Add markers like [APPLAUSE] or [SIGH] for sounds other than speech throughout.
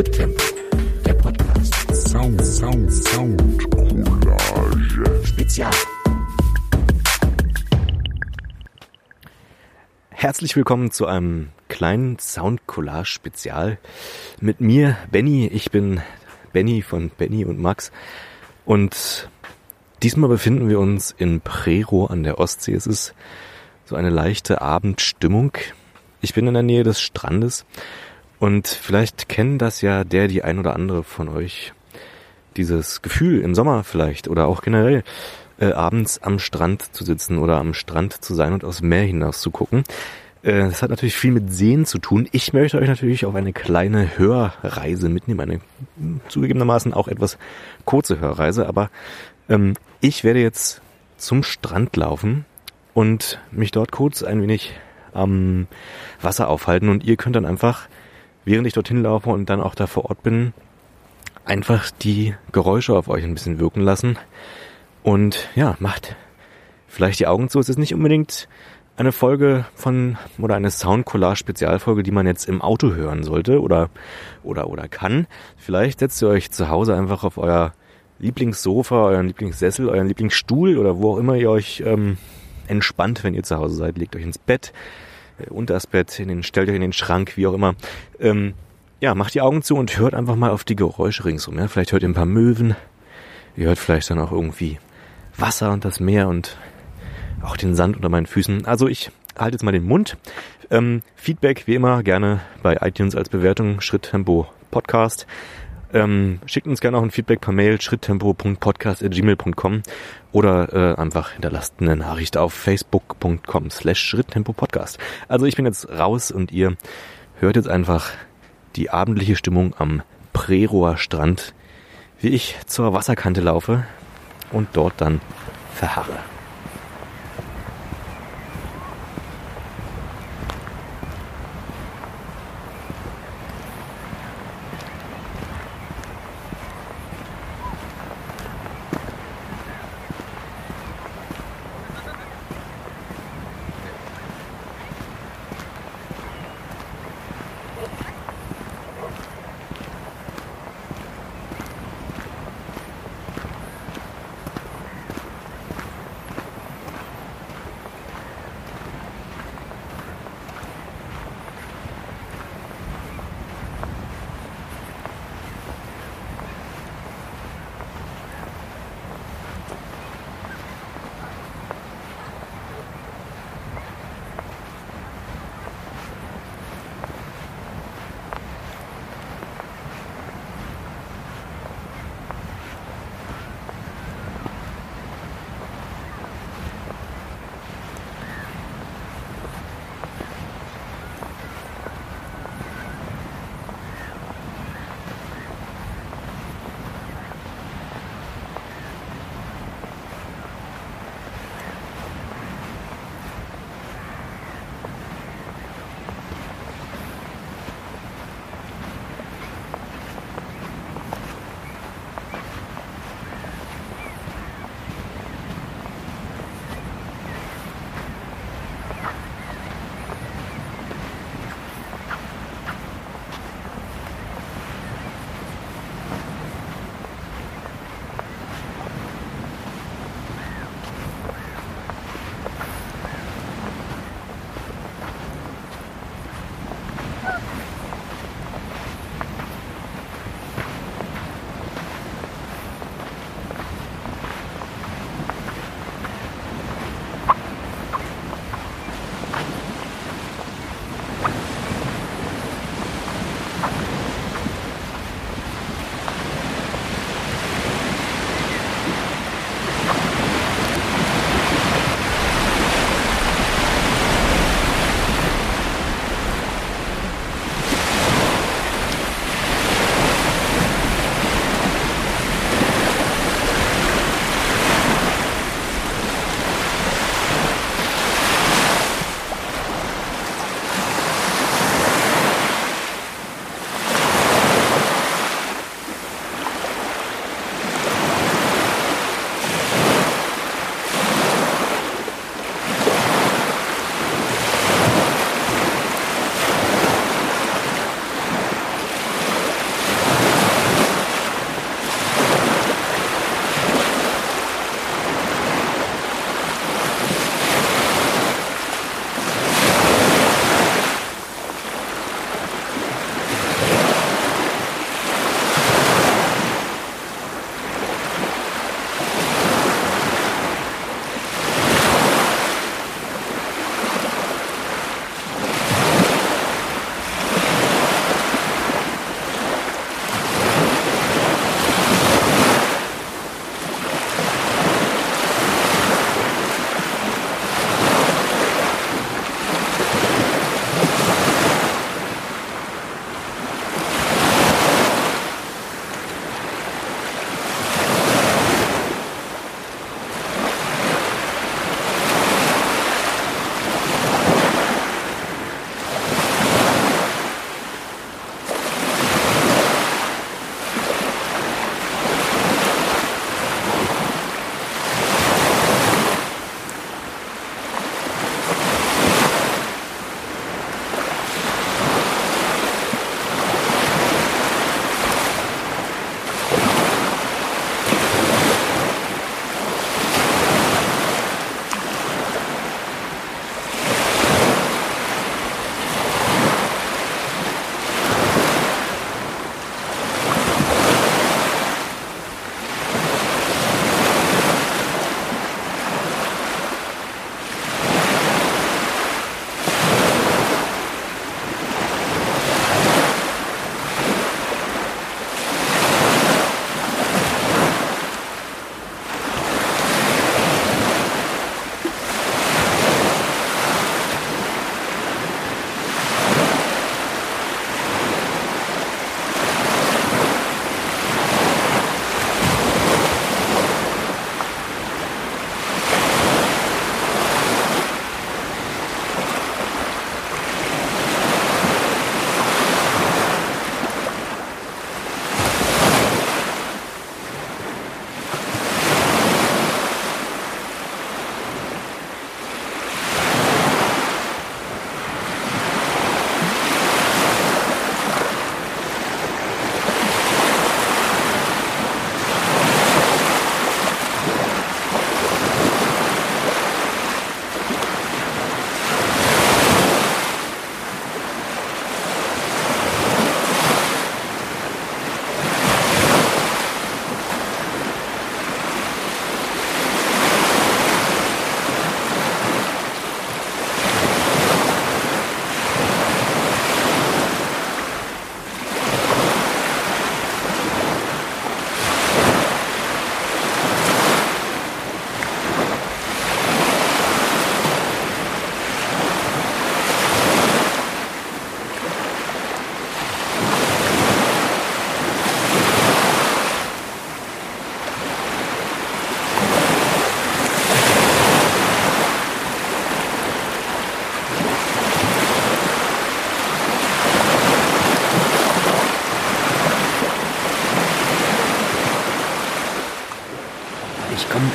Schritttempo, der Podcast. Sound, Sound, Sound, Collage. Spezial. Herzlich willkommen zu einem kleinen Sound-Collage-Spezial mit mir, Benny. Ich bin Benny von Benny und Max. Und diesmal befinden wir uns in Prero an der Ostsee. Es ist so eine leichte Abendstimmung. Ich bin in der Nähe des Strandes und vielleicht kennen das ja der, die ein oder andere von euch. Dieses Gefühl im Sommer vielleicht oder auch generell äh, abends am Strand zu sitzen oder am Strand zu sein und aufs Meer hinaus zu gucken. Äh, das hat natürlich viel mit Sehen zu tun. Ich möchte euch natürlich auf eine kleine Hörreise mitnehmen, eine zugegebenermaßen auch etwas kurze Hörreise, aber ähm, ich werde jetzt zum Strand laufen und mich dort kurz ein wenig am Wasser aufhalten und ihr könnt dann einfach, während ich dorthin laufe und dann auch da vor Ort bin, einfach die Geräusche auf euch ein bisschen wirken lassen und ja, macht vielleicht die Augen zu. Es ist nicht unbedingt eine Folge von oder eine Soundcollage Spezialfolge, die man jetzt im Auto hören sollte oder oder oder kann. Vielleicht setzt ihr euch zu Hause einfach auf euer Lieblingssofa, euren Lieblingssessel, euren Lieblingsstuhl oder wo auch immer ihr euch ähm, entspannt, wenn ihr zu Hause seid. Legt euch ins Bett, unter das Bett, in den, stellt euch in den Schrank, wie auch immer. Ähm, ja, macht die Augen zu und hört einfach mal auf die Geräusche ringsum. Ja? Vielleicht hört ihr ein paar Möwen. Ihr hört vielleicht dann auch irgendwie Wasser und das Meer und auch den Sand unter meinen Füßen. Also ich halte jetzt mal den Mund. Ähm, Feedback wie immer gerne bei iTunes als Bewertung Schritttempo Podcast. Ähm, schickt uns gerne auch ein Feedback per Mail schritttempo.podcast.gmail.com oder äh, einfach hinterlasst eine Nachricht auf facebook.com slash schritttempo podcast. Also ich bin jetzt raus und ihr hört jetzt einfach die abendliche Stimmung am Preroer Strand, wie ich zur Wasserkante laufe und dort dann verharre.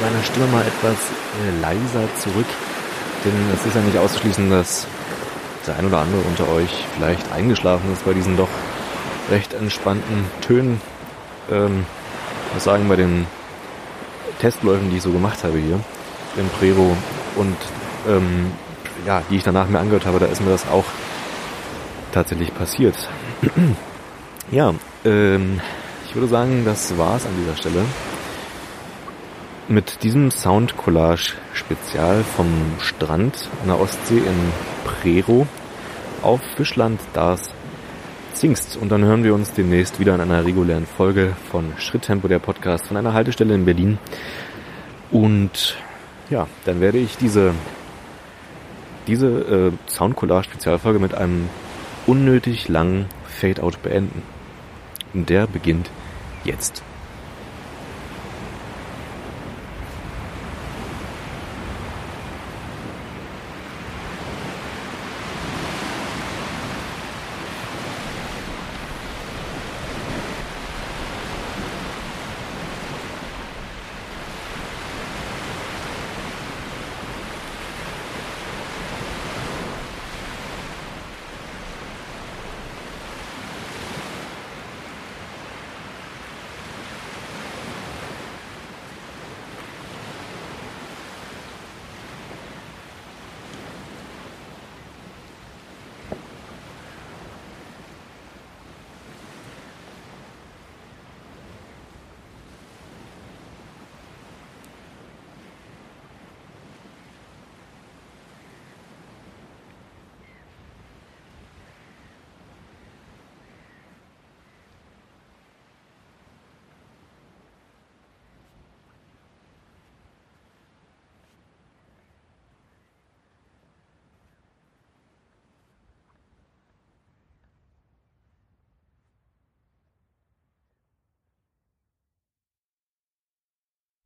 Meiner Stimme mal etwas äh, leiser zurück, denn es ist ja nicht auszuschließen, dass der ein oder andere unter euch vielleicht eingeschlafen ist bei diesen doch recht entspannten Tönen. Ähm, muss sagen, bei den Testläufen, die ich so gemacht habe hier im Prero und ähm, ja, die ich danach mir angehört habe, da ist mir das auch tatsächlich passiert. [CLEARS THROAT] ja, ähm, ich würde sagen, das war's an dieser Stelle. Mit diesem Sound-Collage-Spezial vom Strand an der Ostsee in Prero auf Fischland das Zingst. Und dann hören wir uns demnächst wieder in einer regulären Folge von Schritttempo, der Podcast, von einer Haltestelle in Berlin. Und ja, dann werde ich diese, diese äh, Soundcollage-Spezialfolge mit einem unnötig langen Fade-Out beenden. Und der beginnt jetzt.